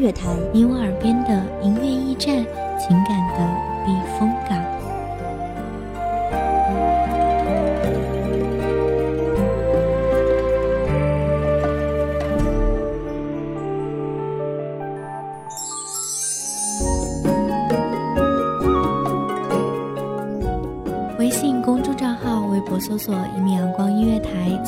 乐台，你我耳边的音乐驿站，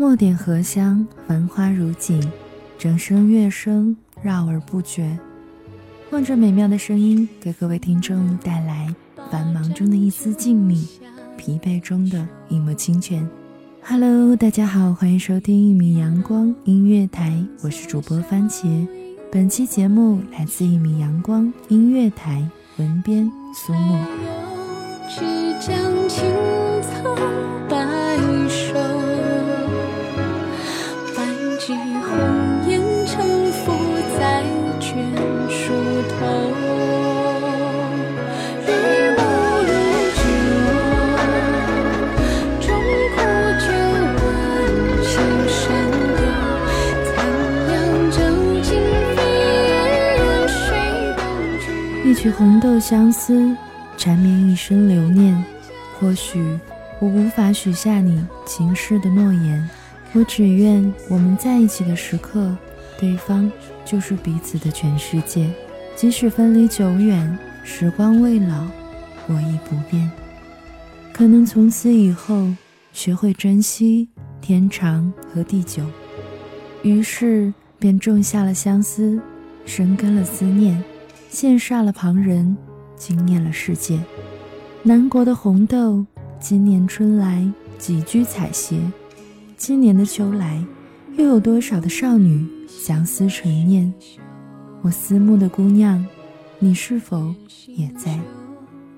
墨点荷香，繁花如锦，整声乐声绕而不绝。望着美妙的声音，给各位听众带来繁忙中的一丝静谧，疲惫中的一抹清泉。Hello，大家好，欢迎收听一米阳光音乐台，我是主播番茄。本期节目来自一米阳光音乐台，文编苏一曲红豆相思，缠绵一生留念。或许我无法许下你情逝的诺言，我只愿我们在一起的时刻，对方就是彼此的全世界。即使分离久远，时光未老，我亦不变。可能从此以后，学会珍惜天长和地久，于是便种下了相思，生根了思念。羡煞了旁人，惊艳了世界。南国的红豆，今年春来几居采撷？今年的秋来，又有多少的少女相思成念？我思慕的姑娘，你是否也在？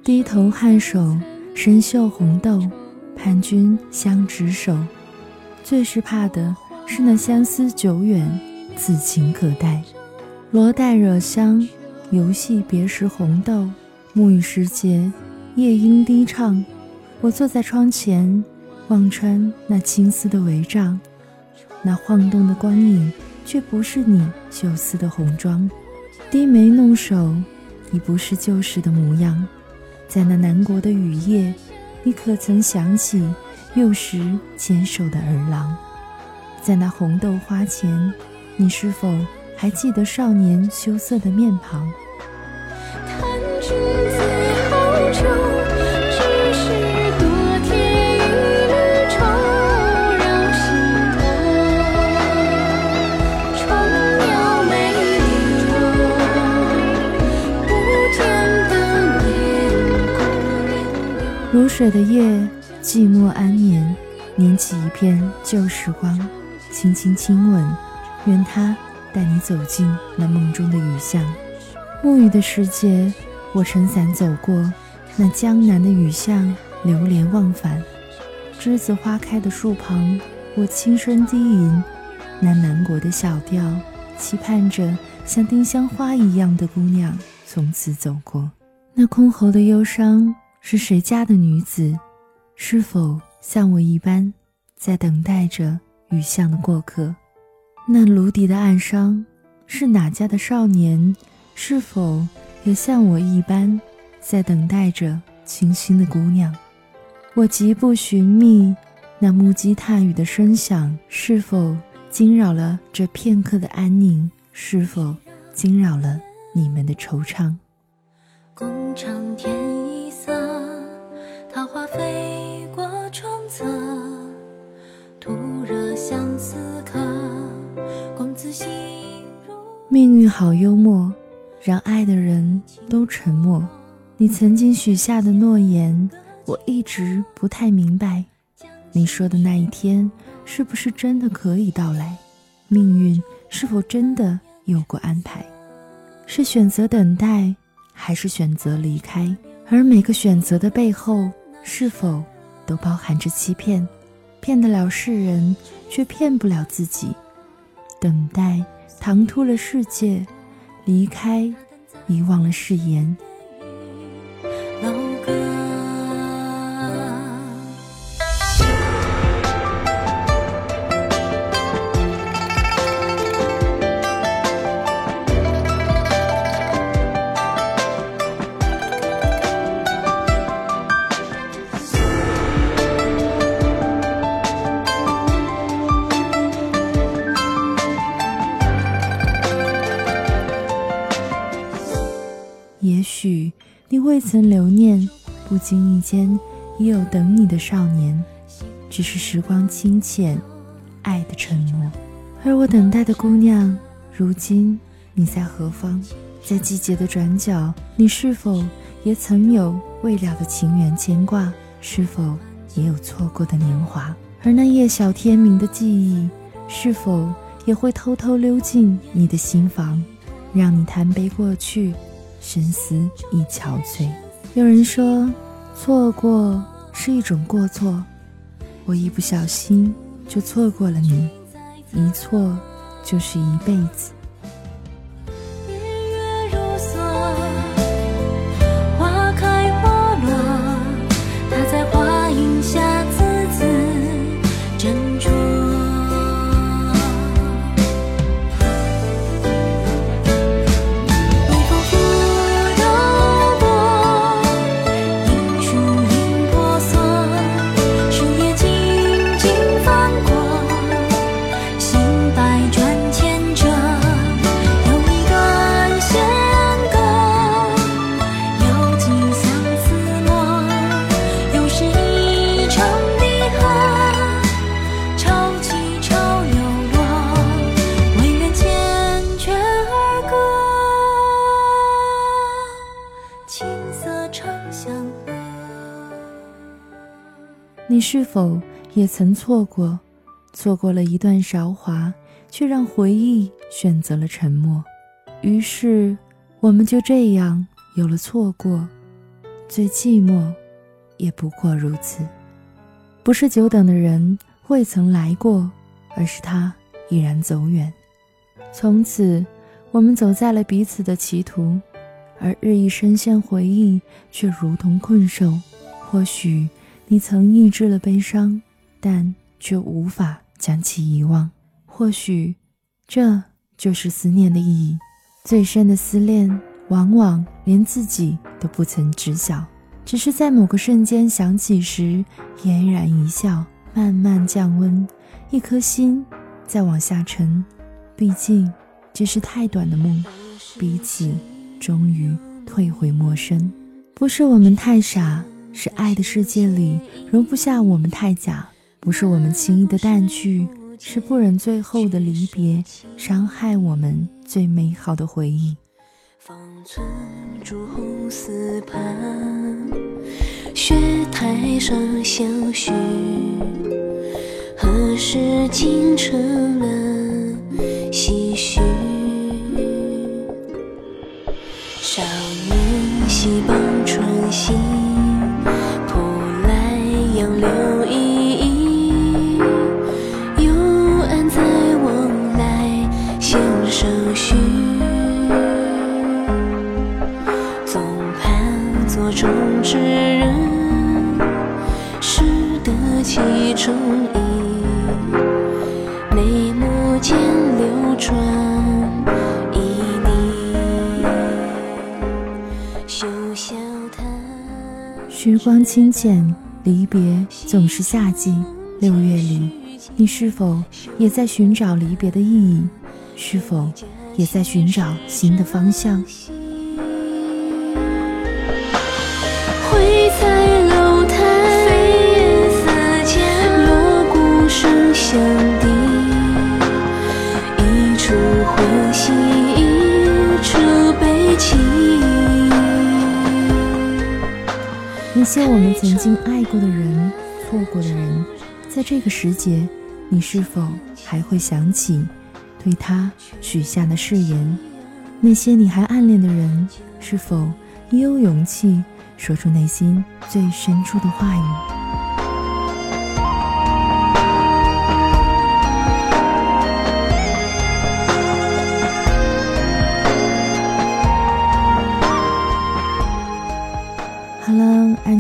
低头颔首，深嗅红豆，盼君相执手。最是怕的是那相思久远，此情可待？罗带惹香。游戏别时红豆，沐浴时节，夜莺低唱。我坐在窗前，望穿那青丝的帷帐，那晃动的光影，却不是你秀丝的红妆。低眉弄手，已不是旧时的模样。在那南国的雨夜，你可曾想起幼时牵手的儿郎？在那红豆花前，你是否？还记得少年羞涩的面庞。水的夜，寂寞安眠，捻起一片旧时光，轻轻亲吻，愿它。带你走进那梦中的雨巷，沐雨的时节，我撑伞走过那江南的雨巷，流连忘返。栀子花开的树旁，我轻声低吟那南国的小调，期盼着像丁香花一样的姑娘从此走过。那箜篌的忧伤是谁家的女子？是否像我一般，在等待着雨巷的过客？那芦笛的暗伤，是哪家的少年？是否也像我一般，在等待着清新的姑娘。我疾步寻觅，那木屐踏雨的声响，是否惊扰了这片刻的安宁？是否惊扰了你们的惆怅？共长天一色，桃花飞过窗侧，徒惹相思客。公子心如命运好幽默，让爱的人都沉默。你曾经许下的诺言。我一直不太明白，你说的那一天是不是真的可以到来？命运是否真的有过安排？是选择等待，还是选择离开？而每个选择的背后，是否都包含着欺骗？骗得了世人，却骗不了自己。等待唐突了世界，离开遗忘了誓言。曾留念，不经意间已有等你的少年。只是时光清浅，爱的沉默。而我等待的姑娘，如今你在何方？在季节的转角，你是否也曾有未了的情缘牵挂？是否也有错过的年华？而那夜晓天明的记忆，是否也会偷偷溜进你的心房，让你贪杯过去？深思亦憔悴。有人说，错过是一种过错。我一不小心就错过了你，一错就是一辈子。是否也曾错过，错过了一段韶华，却让回忆选择了沉默？于是，我们就这样有了错过。最寂寞，也不过如此。不是久等的人未曾来过，而是他已然走远。从此，我们走在了彼此的歧途，而日益深陷回忆，却如同困兽。或许。你曾抑制了悲伤，但却无法将其遗忘。或许，这就是思念的意义。最深的思念，往往连自己都不曾知晓，只是在某个瞬间想起时，嫣然一笑，慢慢降温，一颗心在往下沉。毕竟，这是太短的梦，彼此终于退回陌生。不是我们太傻。是爱的世界里容不下我们太假，不是我们轻易的淡去，是不忍最后的离别伤害我们最美好的回忆。方寸朱红丝畔，雪台上相许，何时竟成了唏嘘？少年戏傍春心。盼座中之人，识得其中意，眉目间流转旖旎，休笑谈。光清浅，离别总是夏季。六月里，你是否也在寻找离别的意义？是否也在寻找新的方向？那些我们曾经爱过的人，错过的人，在这个时节，你是否还会想起对他许下的誓言？那些你还暗恋的人，是否也有勇气说出内心最深处的话语？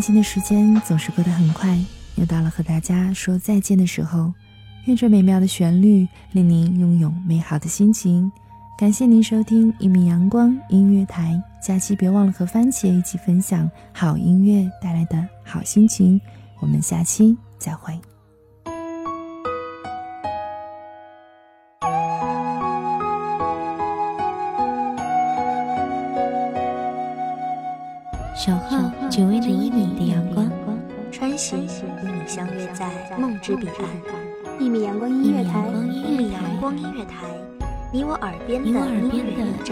安静的时间总是过得很快，又到了和大家说再见的时候。愿这美妙的旋律令您拥有美好的心情。感谢您收听一米阳光音乐台，假期别忘了和番茄一起分享好音乐带来的好心情。我们下期再会。小号只为那一米，穿行与你相约在梦之彼岸。一米阳光音乐台，一米阳光音乐台，你我耳边的音乐驿站，